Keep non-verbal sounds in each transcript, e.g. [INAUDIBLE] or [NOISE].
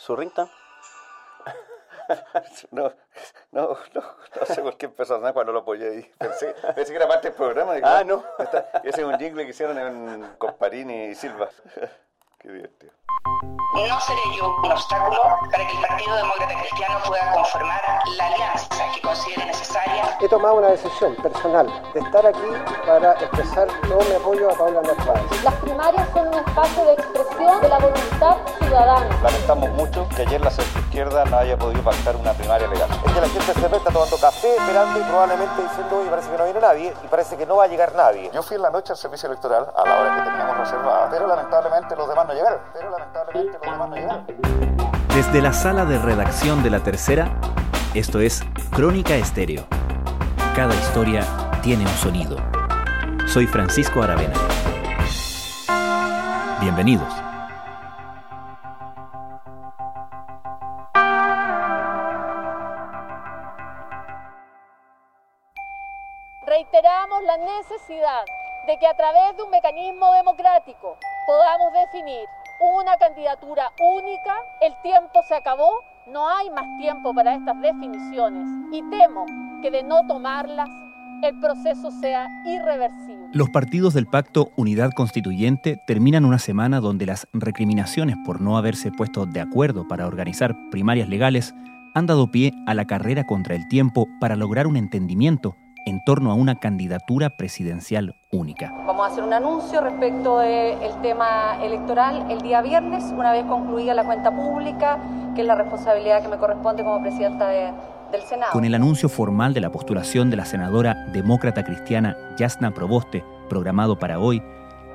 ¿Su ringtone? [LAUGHS] No, no, no, no sé por qué empezó a sonar cuando lo apoyé ahí. Pensé, pensé que era parte del programa. digo, Ah, no. está- ese es un jingle que hicieron en, con Parini y Silva. [LAUGHS] Qué divertido. No seré yo un obstáculo para que el Partido Demócrata Cristiano pueda conformar la alianza que considere necesaria He tomado una decisión personal de estar aquí para expresar todo mi apoyo a Paula Narváez. Las primarias son un espacio de expresión de la voluntad ciudadana. Lamentamos mucho que ayer la centroizquierda no haya podido pactar una primaria legal. Es que la gente se ve, está tomando café, esperando y probablemente diciendo, oye, parece que no viene nadie y parece que no va a llegar nadie. Yo fui en la noche al servicio electoral a la hora que teníamos reservada, pero lamentablemente los demás no llegaron. Pero lamentablemente los demás no llegaron. Desde la sala de redacción de La Tercera, esto es Crónica Estéreo. Cada historia tiene un sonido. Soy Francisco Aravena. Bienvenidos. De que a través de un mecanismo democrático podamos definir una candidatura única. El tiempo se acabó, no hay más tiempo para estas definiciones y temo que de no tomarlas el proceso sea irreversible. Los partidos del pacto Unidad Constituyente terminan una semana donde las recriminaciones por no haberse puesto de acuerdo para organizar primarias legales han dado pie a la carrera contra el tiempo para lograr un entendimiento en torno a una candidatura presidencial única. Vamos a hacer un anuncio respecto del tema electoral el día viernes, una vez concluida la cuenta pública, que es la responsabilidad que me corresponde como presidenta de- del Senado. Con el anuncio formal de la postulación de la senadora demócrata cristiana Yasna Proboste, programado para hoy,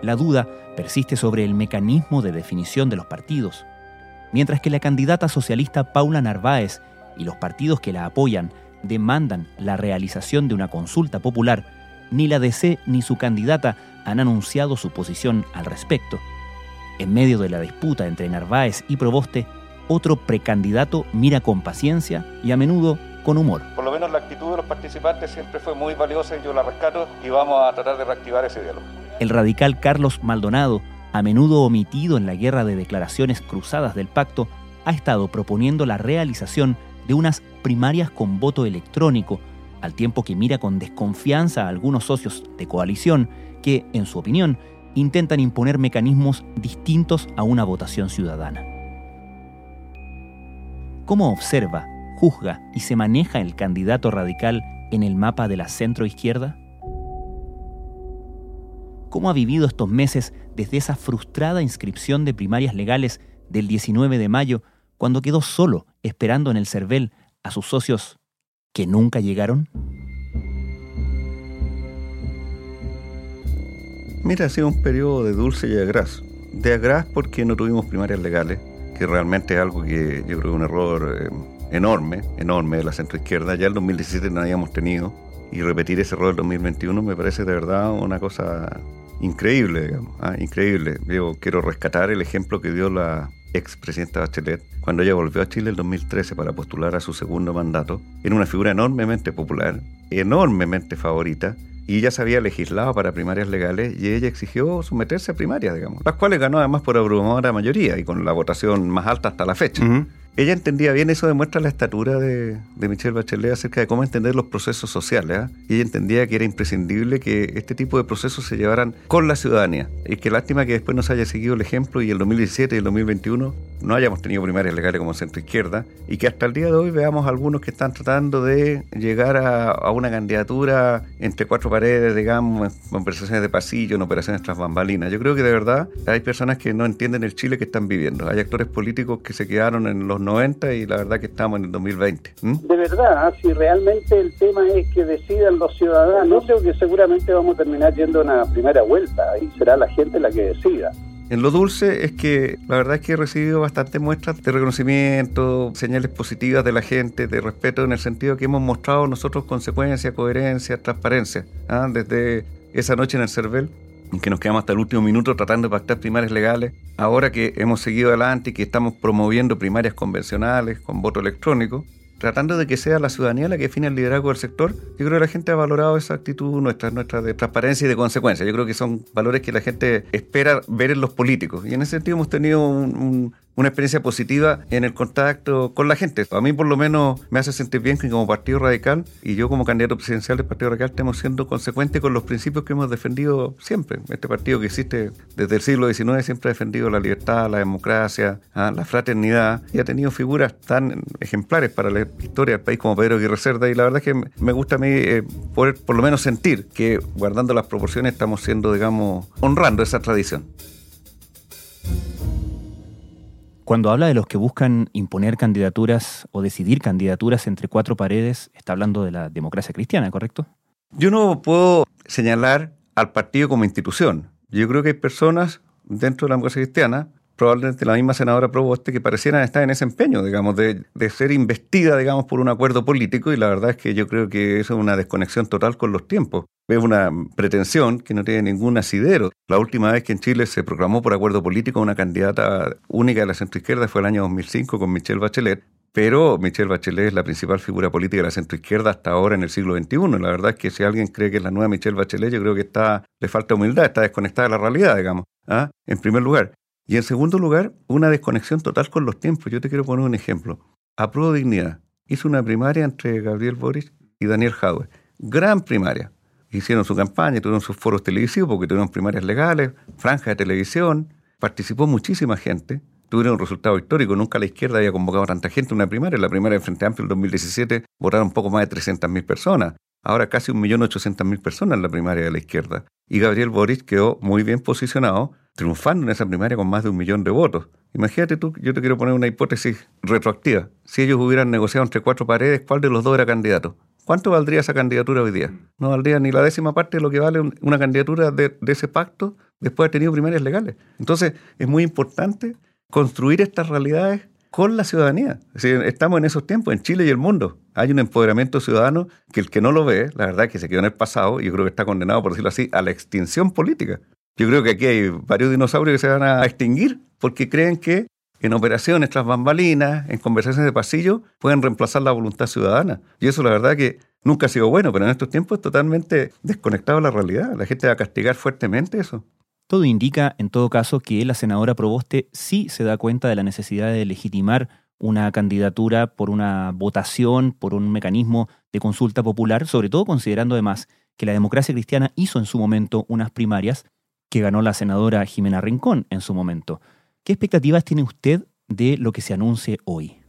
la duda persiste sobre el mecanismo de definición de los partidos. Mientras que la candidata socialista Paula Narváez y los partidos que la apoyan demandan la realización de una consulta popular, ni la DC ni su candidata han anunciado su posición al respecto. En medio de la disputa entre Narváez y Proboste, otro precandidato mira con paciencia y a menudo con humor. Por lo menos la actitud de los participantes siempre fue muy valiosa y yo la rescato y vamos a tratar de reactivar ese diálogo. El radical Carlos Maldonado, a menudo omitido en la guerra de declaraciones cruzadas del pacto, ha estado proponiendo la realización de unas primarias con voto electrónico, al tiempo que mira con desconfianza a algunos socios de coalición que, en su opinión, intentan imponer mecanismos distintos a una votación ciudadana. ¿Cómo observa, juzga y se maneja el candidato radical en el mapa de la centroizquierda? ¿Cómo ha vivido estos meses desde esa frustrada inscripción de primarias legales del 19 de mayo, cuando quedó solo esperando en el CERVEL a sus socios que nunca llegaron? Mira, ha sido un periodo de dulce y agraz. De agraz porque no tuvimos primarias legales, que realmente es algo que yo creo que es un error eh, enorme, enorme de la centroizquierda. Ya el 2017 no habíamos tenido y repetir ese error del 2021 me parece de verdad una cosa increíble, digamos, ah, increíble. Yo quiero rescatar el ejemplo que dio la expresidenta Bachelet cuando ella volvió a Chile el 2013 para postular a su segundo mandato. Era una figura enormemente popular, enormemente favorita y ya se había legislado para primarias legales y ella exigió someterse a primarias, digamos, las cuales ganó además por abrumadora mayoría y con la votación más alta hasta la fecha. Ella entendía bien, eso demuestra la estatura de, de Michelle Bachelet acerca de cómo entender los procesos sociales. Y ella entendía que era imprescindible que este tipo de procesos se llevaran con la ciudadanía. Y qué lástima que después nos haya seguido el ejemplo y el 2017 y el 2021 no hayamos tenido primarias legales como centro izquierda y que hasta el día de hoy veamos algunos que están tratando de llegar a, a una candidatura entre cuatro paredes, digamos, en conversaciones de pasillo, en operaciones tras bambalinas. Yo creo que de verdad hay personas que no entienden el Chile que están viviendo. Hay actores políticos que se quedaron en los 90 y la verdad que estamos en el 2020. ¿m? De verdad, si realmente el tema es que decidan los ciudadanos, creo que seguramente vamos a terminar yendo a una primera vuelta y será la gente la que decida. En lo dulce es que la verdad es que he recibido bastantes muestras de reconocimiento, señales positivas de la gente, de respeto en el sentido que hemos mostrado nosotros consecuencia, coherencia, transparencia. ¿ah? Desde esa noche en el CERVEL, que nos quedamos hasta el último minuto tratando de pactar primarias legales, ahora que hemos seguido adelante y que estamos promoviendo primarias convencionales con voto electrónico, tratando de que sea la ciudadanía la que define el liderazgo del sector, yo creo que la gente ha valorado esa actitud nuestra, nuestra de transparencia y de consecuencia. Yo creo que son valores que la gente espera ver en los políticos. Y en ese sentido hemos tenido un, un- una experiencia positiva en el contacto con la gente. A mí por lo menos me hace sentir bien que como Partido Radical y yo como candidato presidencial del Partido Radical estemos siendo consecuentes con los principios que hemos defendido siempre. Este partido que existe desde el siglo XIX siempre ha defendido la libertad, la democracia, ¿ah? la fraternidad y ha tenido figuras tan ejemplares para la historia del país como Pedro Aguirre Cerda y la verdad es que me gusta a mí eh, poder por lo menos sentir que guardando las proporciones estamos siendo, digamos, honrando esa tradición. Cuando habla de los que buscan imponer candidaturas o decidir candidaturas entre cuatro paredes, está hablando de la democracia cristiana, ¿correcto? Yo no puedo señalar al partido como institución. Yo creo que hay personas dentro de la democracia cristiana, probablemente la misma senadora Proboste, que parecieran estar en ese empeño, digamos, de, de, ser investida, digamos, por un acuerdo político, y la verdad es que yo creo que eso es una desconexión total con los tiempos es una pretensión que no tiene ningún asidero. La última vez que en Chile se proclamó por acuerdo político una candidata única de la centroizquierda fue el año 2005 con Michelle Bachelet, pero Michelle Bachelet es la principal figura política de la centroizquierda hasta ahora en el siglo XXI. La verdad es que si alguien cree que es la nueva Michelle Bachelet, yo creo que está, le falta humildad, está desconectada de la realidad, digamos, ¿ah? en primer lugar. Y en segundo lugar, una desconexión total con los tiempos. Yo te quiero poner un ejemplo. A Pro Dignidad. Hizo una primaria entre Gabriel Boris y Daniel Jauer. Gran primaria. Hicieron su campaña, tuvieron sus foros televisivos porque tuvieron primarias legales, franjas de televisión, participó muchísima gente, tuvieron un resultado histórico, nunca la izquierda había convocado a tanta gente en una primaria, en la primaria de Frente Amplio en 2017 votaron poco más de 300.000 personas, ahora casi 1.800.000 personas en la primaria de la izquierda. Y Gabriel Boric quedó muy bien posicionado, triunfando en esa primaria con más de un millón de votos. Imagínate tú, yo te quiero poner una hipótesis retroactiva. Si ellos hubieran negociado entre cuatro paredes, ¿cuál de los dos era candidato? ¿Cuánto valdría esa candidatura hoy día? No valdría ni la décima parte de lo que vale una candidatura de, ese pacto después de haber tenido primarias legales. Entonces, es muy importante construir estas realidades con la ciudadanía. estamos en esos tiempos, en Chile y el mundo. Hay un empoderamiento ciudadano que el que no lo ve, la verdad que se quedó en el pasado, y yo creo que está condenado, por decirlo así, a la extinción política. Yo creo que aquí hay varios dinosaurios que se van a extinguir porque creen que en operaciones tras bambalinas, en conversaciones de pasillo, pueden reemplazar la voluntad ciudadana. Y eso la verdad que nunca ha sido bueno, pero en estos tiempos es totalmente desconectado de la realidad. La gente va a castigar fuertemente eso. Todo indica, en todo caso, que la senadora Proboste sí se da cuenta de la necesidad de legitimar una candidatura por una votación, por un mecanismo de consulta popular, sobre todo considerando además que la democracia cristiana hizo en su momento unas primarias que ganó la senadora Jimena Rincón en su momento. ¿Qué expectativas tiene usted de lo que se anuncie hoy?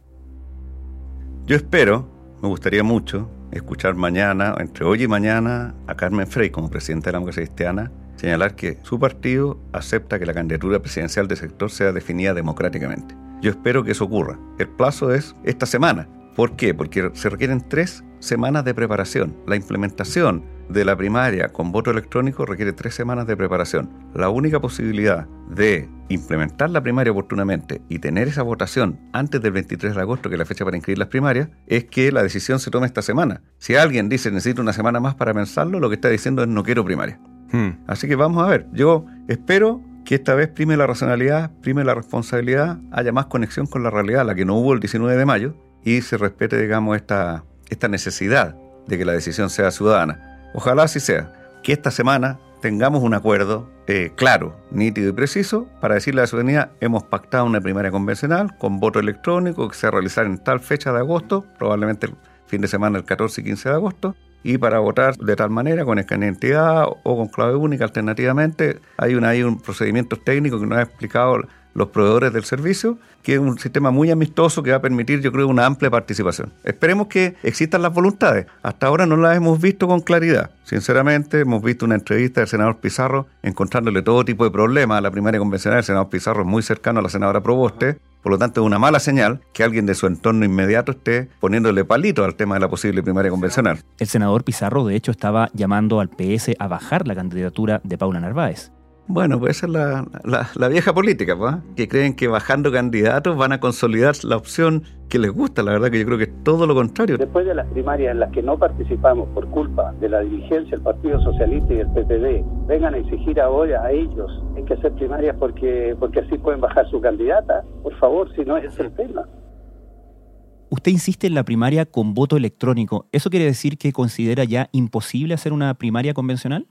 Yo espero, me gustaría mucho, escuchar mañana, entre hoy y mañana, a Carmen Frey como presidenta de la democracia cristiana, señalar que su partido acepta que la candidatura presidencial del sector sea definida democráticamente. Yo espero que eso ocurra. El plazo es esta semana. ¿Por qué? Porque se requieren tres semanas de preparación. La implementación de la primaria con voto electrónico requiere tres semanas de preparación. La única posibilidad de implementar la primaria oportunamente y tener esa votación antes del 23 de agosto, que es la fecha para inscribir las primarias, es que la decisión se tome esta semana. Si alguien dice necesito una semana más para pensarlo, lo que está diciendo es no quiero primaria. Hmm. Así que vamos a ver. Yo espero que esta vez prime la racionalidad, prime la responsabilidad, haya más conexión con la realidad, la que no hubo el 19 de mayo, y se respete, digamos, esta, esta necesidad de que la decisión sea ciudadana. Ojalá así sea, que esta semana tengamos un acuerdo eh, claro, nítido y preciso para decirle a la ciudadanía hemos pactado una primaria convencional con voto electrónico que se va a realizar en tal fecha de agosto, probablemente el fin de semana el 14 y 15 de agosto, y para votar de tal manera con escaneo identidad o con clave única alternativamente. Hay, una, hay un procedimiento técnico que nos ha explicado los proveedores del servicio, que es un sistema muy amistoso que va a permitir, yo creo, una amplia participación. Esperemos que existan las voluntades. Hasta ahora no las hemos visto con claridad. Sinceramente, hemos visto una entrevista del senador Pizarro encontrándole todo tipo de problemas a la primaria convencional. El senador Pizarro es muy cercano a la senadora Proboste. Por lo tanto, es una mala señal que alguien de su entorno inmediato esté poniéndole palito al tema de la posible primaria convencional. El senador Pizarro, de hecho, estaba llamando al PS a bajar la candidatura de Paula Narváez. Bueno, pues esa es la, vieja política, pues, que creen que bajando candidatos van a consolidar la opción que les gusta. La verdad que yo creo que es todo lo contrario. Después de las primarias en las que no participamos por culpa de la dirigencia del Partido Socialista y del PPD, vengan a exigir ahora a ellos hay que hacer primarias porque, porque así pueden bajar su candidata. Por favor, si no es el tema. Usted insiste en la primaria con voto electrónico. ¿Eso quiere decir que considera ya imposible hacer una primaria convencional?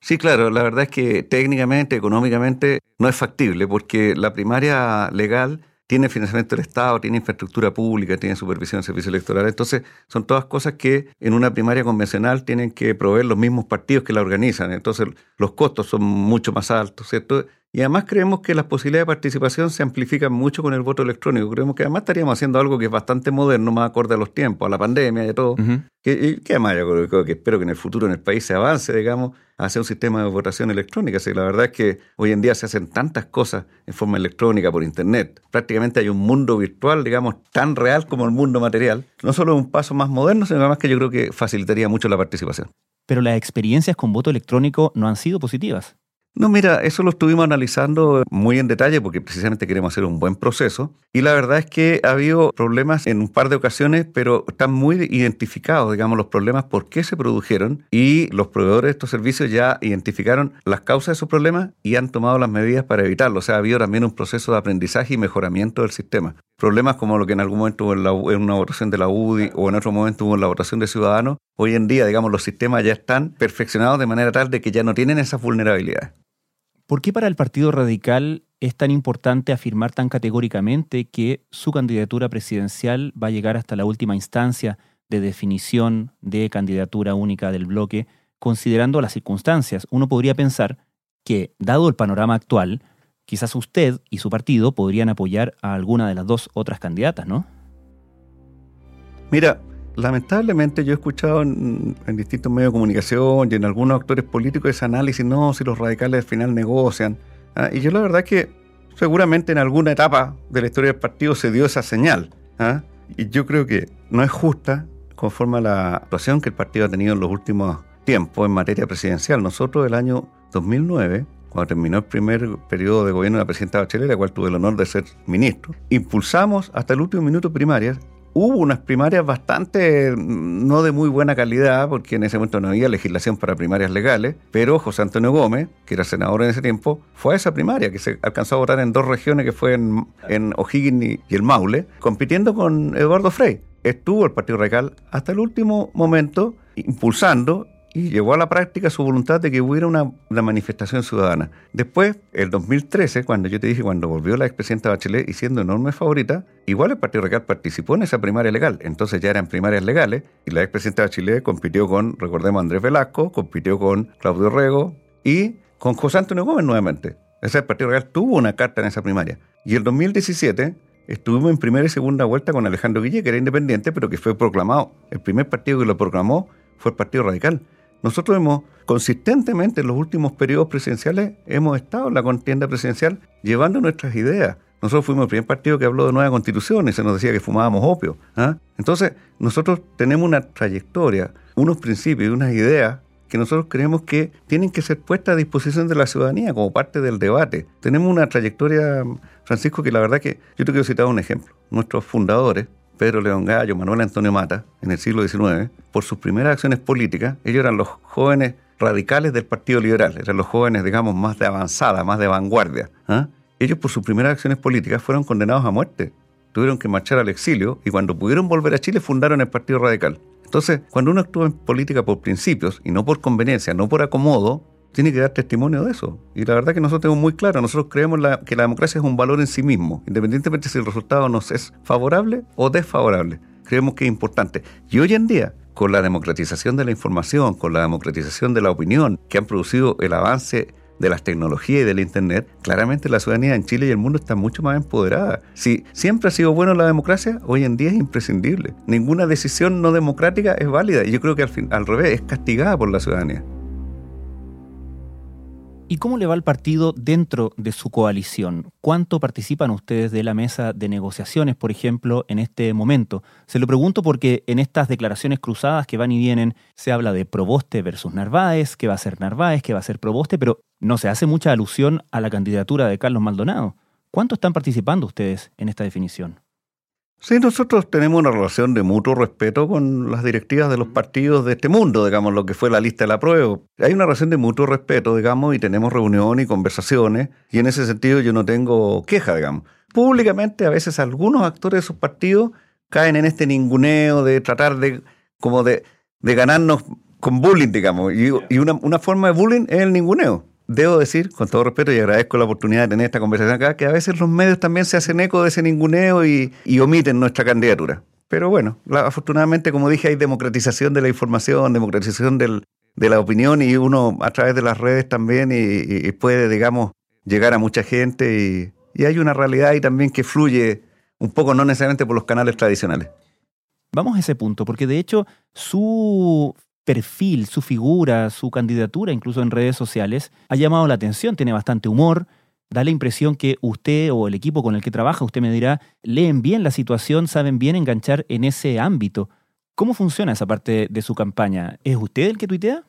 Sí, claro, la verdad es que técnicamente, económicamente, no es factible porque la primaria legal tiene financiamiento del Estado, tiene infraestructura pública, tiene supervisión de servicios electorales. Entonces, son todas cosas que en una primaria convencional tienen que proveer los mismos partidos que la organizan. Entonces, los costos son mucho más altos, ¿cierto? Y además creemos que las posibilidades de participación se amplifican mucho con el voto electrónico. Creemos que además estaríamos haciendo algo que es bastante moderno, más acorde a los tiempos, a la pandemia y a todo. que, y que además yo creo que espero que en el futuro en el país se avance, digamos, hacia un sistema de votación electrónica. la verdad es que hoy en día se hacen tantas cosas en forma electrónica por Internet. Prácticamente hay un mundo virtual, digamos, tan real como el mundo material. No solo es un paso más moderno, sino además que yo creo que facilitaría mucho la participación. Pero las experiencias con voto electrónico no han sido positivas. No, mira, eso lo estuvimos analizando muy en detalle porque precisamente queremos hacer un buen proceso y la verdad es que ha habido problemas en un par de ocasiones, pero están muy identificados, digamos, los problemas por qué se produjeron y los proveedores de estos servicios ya identificaron las causas de esos problemas y han tomado las medidas para evitarlo. O sea, ha habido también un proceso de aprendizaje y mejoramiento del sistema. Problemas como lo que en algún momento hubo en, la, en una votación de la UDI o en otro momento hubo en la votación de Ciudadanos, hoy en día, digamos, los sistemas ya están perfeccionados de manera tal de que ya no tienen esas vulnerabilidades. ¿Por qué para el Partido Radical es tan importante afirmar tan categóricamente que su candidatura presidencial va a llegar hasta la última instancia de definición de candidatura única del bloque, considerando las circunstancias? Uno podría pensar que, dado el panorama actual, quizás usted y su partido podrían apoyar a alguna de las dos otras candidatas, ¿no? Mira, lamentablemente yo he escuchado en, distintos medios de comunicación y en algunos actores políticos ese análisis, no, si los radicales al final negocian. ¿ah? Y yo la verdad que seguramente en alguna etapa de la historia del partido se dio esa señal. ¿ah? Y yo creo que no es justa conforme a la actuación que el partido ha tenido en los últimos tiempos en materia presidencial. Nosotros el año 2009 cuando terminó el primer periodo de gobierno de la presidenta Bachelet, la cual tuve el honor de ser ministro, impulsamos hasta el último minuto primarias hubo unas primarias bastante mm, no de muy buena calidad, porque en ese momento no había legislación para primarias legales, pero José Antonio Gómez, que era senador en ese tiempo, fue a esa primaria, que se alcanzó a votar en dos regiones, que fue en, en O'Higgins y el Maule, compitiendo con Eduardo Frey. Estuvo el Partido Radical hasta el último momento impulsando y llevó a la práctica su voluntad de que hubiera una, manifestación ciudadana. Después, el 2013, cuando yo te dije, cuando volvió la expresidenta Bachelet y siendo enorme favorita, igual el Partido Radical participó en esa primaria legal. Entonces ya eran primarias legales y la expresidenta Bachelet compitió con, recordemos, Andrés Velasco, compitió con Claudio Rego y con José Antonio Gómez nuevamente. Ese Partido Radical tuvo una carta en esa primaria. Y el 2017 estuvimos en primera y segunda vuelta con Alejandro Guille, que era independiente, pero que fue proclamado. El primer partido que lo proclamó fue el Partido Radical. Nosotros hemos consistentemente en los últimos periodos presidenciales hemos estado en la contienda presidencial llevando nuestras ideas. Nosotros fuimos el primer partido que habló de nueva constitución y se nos decía que fumábamos opio. ¿ah? Entonces, nosotros tenemos una trayectoria, unos principios y unas ideas que nosotros creemos que tienen que ser puestas a disposición de la ciudadanía como parte del debate. Tenemos una trayectoria, Francisco, que la verdad que yo te quiero citar un ejemplo. Nuestros fundadores, Pedro León Gallo, Manuel Antonio Mata, en el siglo XIX, por sus primeras acciones políticas, ellos eran los jóvenes radicales del Partido Liberal, eran los jóvenes, digamos, más de avanzada, más de vanguardia. ¿ah? Ellos por sus primeras acciones políticas fueron condenados a muerte, tuvieron que marchar al exilio y cuando pudieron volver a Chile fundaron el Partido Radical. Entonces, cuando uno actúa en política por principios y no por conveniencia, no por acomodo, tiene que dar testimonio de eso. Y la verdad que nosotros tenemos muy claro, nosotros creemos que la democracia es un valor en sí mismo, independientemente si el resultado nos es favorable o desfavorable. Creemos que es importante. Y hoy en día, con la democratización de la información, con la democratización de la opinión, que han producido el avance de las tecnologías y del Internet, claramente la ciudadanía en Chile y el mundo está mucho más empoderada. Si siempre ha sido bueno la democracia, hoy en día es imprescindible. Ninguna decisión no democrática es válida y yo creo que al, fin, al revés es castigada por la ciudadanía. ¿Y cómo le va al partido dentro de su coalición? ¿Cuánto participan ustedes de la mesa de negociaciones, por ejemplo, en este momento? Se lo pregunto porque en estas declaraciones cruzadas que van y vienen se habla de Proboste versus Narváez, que va a ser Narváez, que va a ser Proboste, pero no se hace mucha alusión a la candidatura de Carlos Maldonado. ¿Cuánto están participando ustedes en esta definición? Sí, nosotros tenemos una relación de mutuo respeto con las directivas de los partidos de este mundo, digamos, lo que fue la lista de la prueba. Hay una relación de mutuo respeto, digamos, y tenemos reuniones y conversaciones, y en ese sentido yo no tengo queja, digamos. Públicamente, a veces algunos actores de esos partidos caen en este ninguneo de tratar de, como de, de ganarnos con bullying, digamos, y, una, una forma de bullying es el ninguneo. Debo decir, con todo respeto, y agradezco la oportunidad de tener esta conversación acá, que a veces los medios también se hacen eco de ese ninguneo y, omiten nuestra candidatura. Pero bueno, afortunadamente, como dije, hay democratización de la información, democratización de la opinión y uno a través de las redes también y, puede, digamos, llegar a mucha gente y, y hay una realidad ahí también que fluye un poco, no necesariamente por los canales tradicionales. Vamos a ese punto, porque de hecho su perfil, su figura, su candidatura, incluso en redes sociales, ha llamado la atención, tiene bastante humor, da la impresión que usted o el equipo con el que trabaja, usted me dirá, leen bien la situación, saben bien enganchar en ese ámbito. ¿Cómo funciona esa parte de su campaña? ¿Es usted el que tuitea?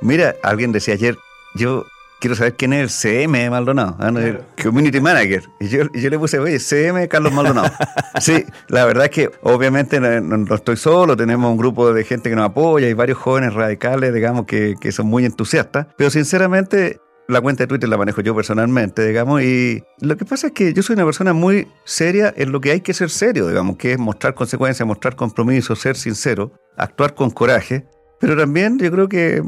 Mira, alguien decía ayer, yo quiero saber quién es el CM de Maldonado, ¿ah? el Community Manager. Y yo, le puse, oye, CM Carlos Maldonado. [LAUGHS] sí, la verdad es que obviamente no, estoy solo, tenemos un grupo de gente que nos apoya y varios jóvenes radicales, digamos, que, que son muy entusiastas. Pero sinceramente, la cuenta de Twitter la manejo yo personalmente, digamos, y lo que pasa es que yo soy una persona muy seria en lo que hay que ser serio, digamos, que es mostrar consecuencias, mostrar compromiso, ser sincero, actuar con coraje, pero también yo creo que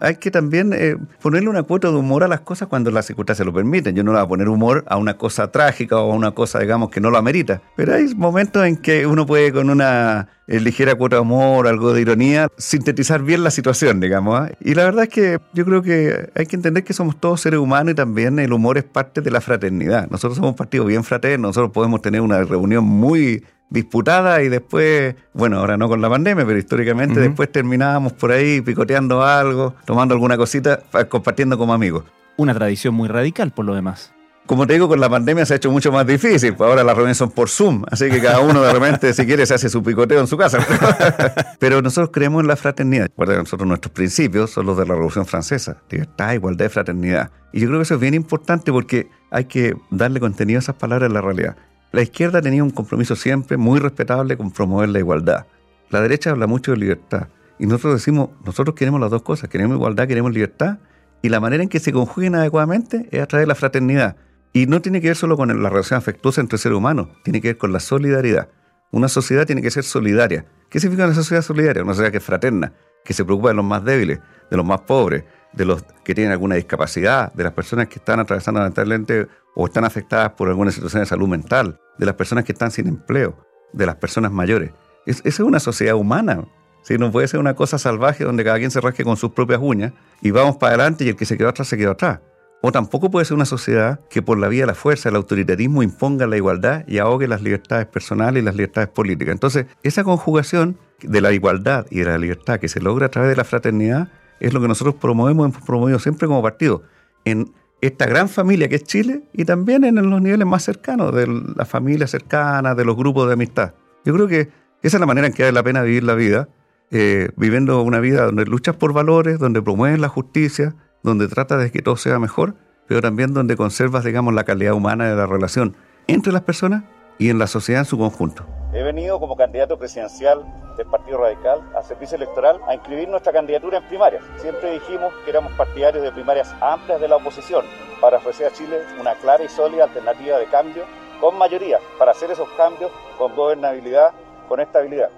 hay que también eh, ponerle una cuota de humor a las cosas cuando las circunstancias lo permiten. Yo no le voy a poner humor a una cosa trágica o a una cosa, digamos, que no lo amerita. Pero hay momentos en que uno puede con una eh, ligera cuota de humor, algo de ironía, sintetizar bien la situación, digamos. ¿ah? Y la verdad es que yo creo que hay que entender que somos todos seres humanos y también el humor es parte de la fraternidad. Nosotros somos un partido bien fraterno, nosotros podemos tener una reunión muy disputada y después, bueno, ahora no con la pandemia, pero históricamente después terminábamos por ahí picoteando algo, tomando alguna cosita, compartiendo como amigos. Una tradición muy radical por lo demás. Como te digo, con la pandemia se ha hecho mucho más difícil, pues ahora las reuniones son por Zoom, así que cada uno de repente, si quiere, se hace su picoteo en su casa. [LAUGHS] Pero nosotros creemos en la fraternidad. Recuerda nosotros nuestros principios son los de la Revolución Francesa, libertad, igualdad y fraternidad. Y yo creo que eso es bien importante porque hay que darle contenido a esas palabras en la realidad. La izquierda tenía un compromiso siempre muy respetable con promover la igualdad. La derecha habla mucho de libertad. Y nosotros decimos, nosotros queremos las dos cosas, queremos igualdad, queremos libertad. Y la manera en que se conjuguen adecuadamente es a través de la fraternidad. Y no tiene que ver solo con la relación afectuosa entre seres humanos, tiene que ver con la solidaridad. Una sociedad tiene que ser solidaria. ¿Qué significa una sociedad solidaria? Una sociedad que es fraterna, que se preocupa de los más débiles, de los más pobres, de los que tienen alguna discapacidad, de las personas que están atravesando lamentablemente o están afectadas por alguna situación de salud mental, de las personas que están sin empleo, de las personas mayores. esa es una sociedad humana. Si No puede ser una cosa salvaje donde cada quien se rasque con sus propias uñas y vamos para adelante y el que se quedó atrás se quedó atrás. O tampoco puede ser una sociedad que por la vía de la fuerza, el autoritarismo imponga la igualdad y ahogue las libertades personales y las libertades políticas. Entonces, esa conjugación de la igualdad y de la libertad que se logra a través de la fraternidad es lo que nosotros promovemos, hemos promovido siempre como partido. En esta gran familia que es Chile y también en los niveles más cercanos de la familia cercana, de los grupos de amistad. Yo creo que esa es la manera en que vale la pena vivir la vida, eh, viviendo una vida donde luchas por valores, donde promueves la justicia, donde tratas de que todo sea mejor, pero también donde conservas, digamos, la calidad humana de la relación entre las personas y en la sociedad en su conjunto. He venido como candidato presidencial del Partido Radical a servicio electoral a inscribir nuestra candidatura en primarias. Siempre dijimos que éramos partidarios de primarias amplias de la oposición para ofrecer a Chile una clara y sólida alternativa de cambio con mayoría para hacer esos cambios con gobernabilidad, con estabilidad.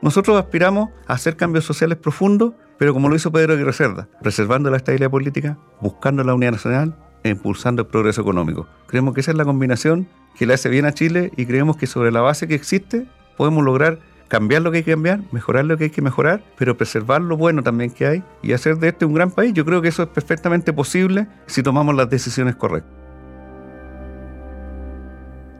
Nosotros aspiramos a hacer cambios sociales profundos, pero como lo hizo Pedro Aguirre Cerda, preservando la estabilidad política, buscando la unidad nacional impulsando el progreso económico. Creemos que esa es la combinación que le hace bien a Chile y creemos que sobre la base que existe podemos lograr cambiar lo que hay que cambiar, mejorar lo que hay que mejorar, pero preservar lo bueno también que hay y hacer de este un gran país. Yo creo que eso es perfectamente posible si tomamos las decisiones correctas.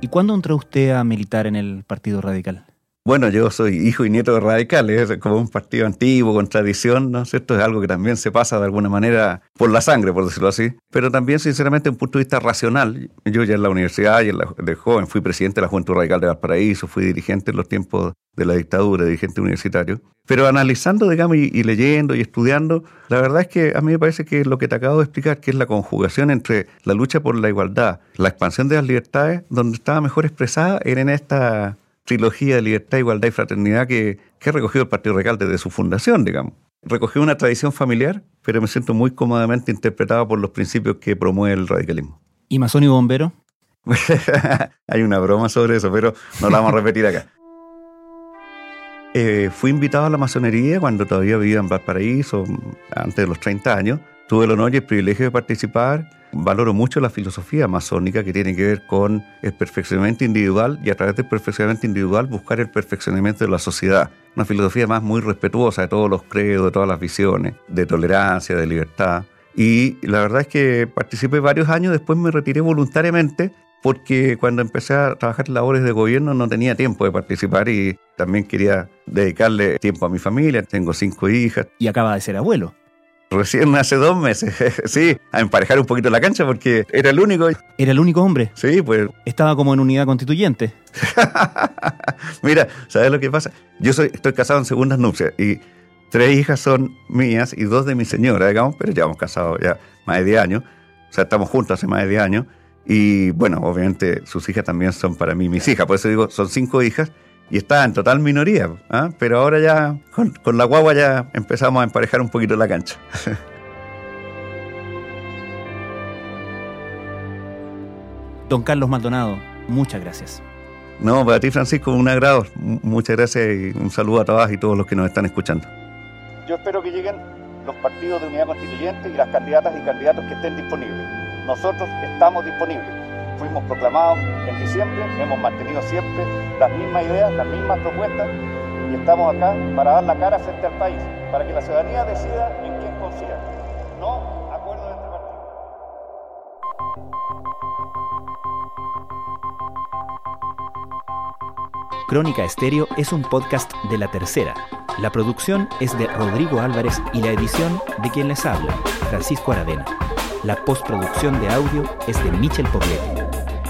¿Y cuándo entró usted a militar en el Partido Radical? Bueno, yo soy hijo y nieto de radicales, es como un partido antiguo, con tradición, ¿no es cierto? Es algo que también se pasa de alguna manera por la sangre, por decirlo así. Pero también, sinceramente, un punto de vista racional, yo ya en la universidad y en la, de joven fui presidente de la Juventud Radical de Valparaíso, fui dirigente en los tiempos de la dictadura, dirigente universitario. Pero analizando, digamos, y, y leyendo y estudiando, la verdad es que a mí me parece que lo que te acabo de explicar, que es la conjugación entre la lucha por la igualdad, la expansión de las libertades, donde estaba mejor expresada era en esta trilogía de libertad, igualdad y fraternidad que, que ha recogido el Partido Radical desde su fundación, digamos. Recogió una tradición familiar, pero me siento muy cómodamente interpretada por los principios que promueve el radicalismo. ¿Y masón y bombero? [LAUGHS] Hay una broma sobre eso, pero no la vamos a repetir acá. [LAUGHS] Eh, fui invitado a la masonería cuando todavía vivía en Valparaíso, antes de los 30 años, Tuve el honor y el privilegio de participar. Valoro mucho la filosofía masónica que tiene que ver con el perfeccionamiento individual y a través del perfeccionamiento individual buscar el perfeccionamiento de la sociedad. Una filosofía más muy respetuosa de todos los credos, de todas las visiones, de tolerancia, de libertad. Y la verdad es que participé varios años, después me retiré voluntariamente porque cuando empecé a trabajar labores de gobierno no tenía tiempo de participar y también quería dedicarle tiempo a mi familia. Tengo cinco hijas. Y acaba de ser abuelo. Recién hace dos meses, [LAUGHS] sí, a emparejar un poquito la cancha porque era el único. ¿Era el único hombre? Sí, pues. Estaba como en unidad constituyente. [LAUGHS] Mira, ¿sabes lo que pasa? Yo soy, estoy casado en segundas nupcias y tres hijas son mías y dos de mi señora, digamos, pero ya hemos casado ya más de 10 años. O sea, estamos juntos hace más de 10 años. Y bueno, obviamente sus hijas también son para mí mis hijas, por eso digo, son cinco hijas y está en total minoría, ¿ah? pero ahora ya con, con, la guagua ya empezamos a emparejar un poquito la cancha. [LAUGHS] Don Carlos Maldonado, muchas gracias. No, para ti Francisco, un agrado, muchas gracias y un saludo a todas y todos los que nos están escuchando. Yo espero que lleguen los partidos de unidad constituyente y las candidatas y candidatos que estén disponibles. Nosotros estamos disponibles fuimos proclamados en diciembre, hemos mantenido siempre las mismas ideas, las mismas propuestas y estamos acá para dar la cara frente al país, para que la ciudadanía decida en quién confía. No acuerdo de este partido. Crónica Estéreo es un podcast de La Tercera. La producción es de Rodrigo Álvarez y la edición de quien les habla, Francisco Aravena. La postproducción de audio es de Michel Poblete.